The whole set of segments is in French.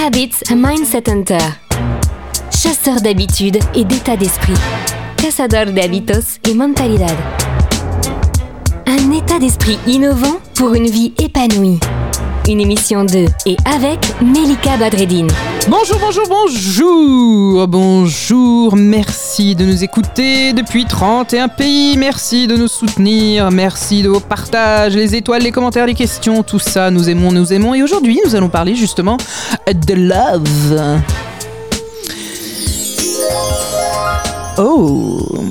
Habits Mindset Hunter. Chasseur d'habitudes et d'état d'esprit. Cazador de hábitos et mentalidad. Un état d'esprit innovant pour une vie épanouie. Une émission de et avec Melika Badreddine. Bonjour, bonjour, bonjour, bonjour, merci de nous écouter depuis 31 pays, merci de nous soutenir, merci de vos partages, les étoiles, les commentaires, les questions, tout ça, nous aimons, nous aimons. Et aujourd'hui, nous allons parler justement de love. Oh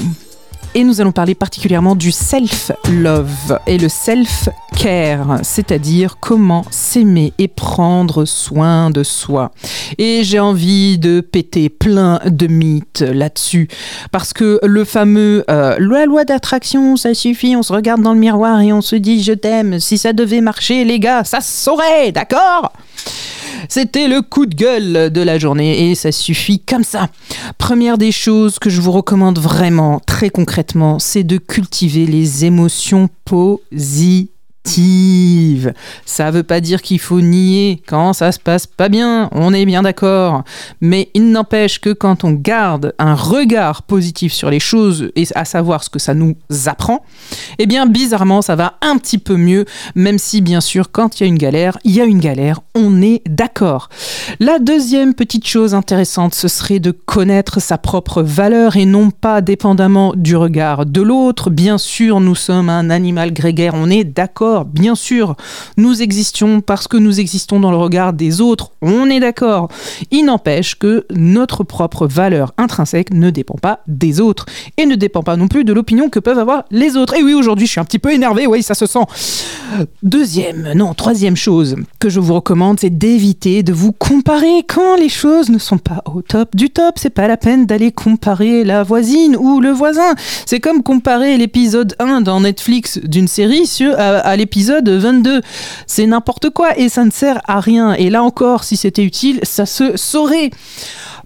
et nous allons parler particulièrement du self-love et le self-care, c'est-à-dire comment s'aimer et prendre soin de soi. Et j'ai envie de péter plein de mythes là-dessus, parce que le fameux euh, la loi d'attraction, ça suffit, on se regarde dans le miroir et on se dit je t'aime, si ça devait marcher les gars, ça saurait, d'accord? C'était le coup de gueule de la journée et ça suffit comme ça. Première des choses que je vous recommande vraiment, très concrètement, c'est de cultiver les émotions positives ça veut pas dire qu'il faut nier quand ça se passe pas bien, on est bien d'accord. Mais il n'empêche que quand on garde un regard positif sur les choses et à savoir ce que ça nous apprend, eh bien bizarrement ça va un petit peu mieux, même si bien sûr quand il y a une galère, il y a une galère, on est d'accord. La deuxième petite chose intéressante, ce serait de connaître sa propre valeur et non pas dépendamment du regard de l'autre. Bien sûr, nous sommes un animal grégaire, on est d'accord bien sûr, nous existons parce que nous existons dans le regard des autres, on est d'accord. Il n'empêche que notre propre valeur intrinsèque ne dépend pas des autres et ne dépend pas non plus de l'opinion que peuvent avoir les autres. Et oui, aujourd'hui, je suis un petit peu énervé, oui, ça se sent. Deuxième, non, troisième chose que je vous recommande, c'est d'éviter de vous comparer quand les choses ne sont pas au top du top. C'est pas la peine d'aller comparer la voisine ou le voisin. C'est comme comparer l'épisode 1 dans Netflix d'une série sur, à l'épisode épisode 22. C'est n'importe quoi et ça ne sert à rien. Et là encore, si c'était utile, ça se saurait.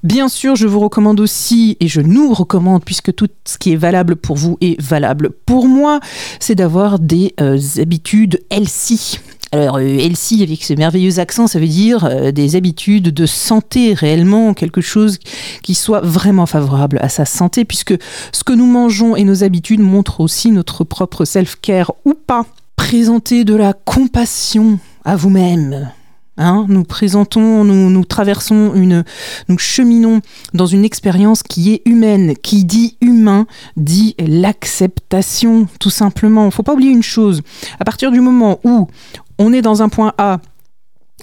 Bien sûr, je vous recommande aussi, et je nous recommande, puisque tout ce qui est valable pour vous est valable pour moi, c'est d'avoir des euh, habitudes healthy. Alors, euh, healthy, avec ce merveilleux accent, ça veut dire euh, des habitudes de santé réellement, quelque chose qui soit vraiment favorable à sa santé, puisque ce que nous mangeons et nos habitudes montrent aussi notre propre self-care ou pas présenter de la compassion à vous-même. Hein, nous présentons, nous, nous traversons une, nous cheminons dans une expérience qui est humaine. Qui dit humain dit l'acceptation, tout simplement. Il ne faut pas oublier une chose. À partir du moment où on est dans un point A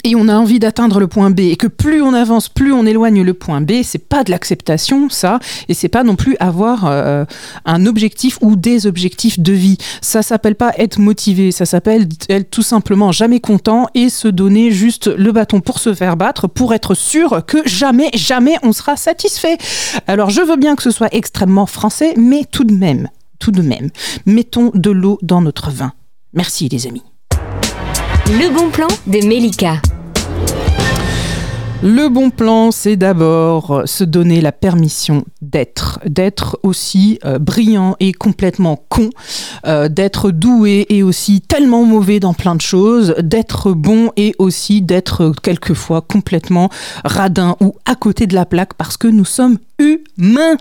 et on a envie d'atteindre le point B et que plus on avance, plus on éloigne le point B, c'est pas de l'acceptation ça et c'est pas non plus avoir euh, un objectif ou des objectifs de vie. Ça s'appelle pas être motivé, ça s'appelle être tout simplement jamais content et se donner juste le bâton pour se faire battre pour être sûr que jamais jamais on sera satisfait. Alors je veux bien que ce soit extrêmement français mais tout de même, tout de même, mettons de l'eau dans notre vin. Merci les amis. Le bon plan de Melika. Le bon plan, c'est d'abord se donner la permission d'être, d'être aussi euh, brillant et complètement con, euh, d'être doué et aussi tellement mauvais dans plein de choses, d'être bon et aussi d'être quelquefois complètement radin ou à côté de la plaque parce que nous sommes humains.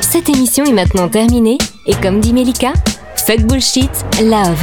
Cette émission est maintenant terminée et comme dit Melika, fuck bullshit, love.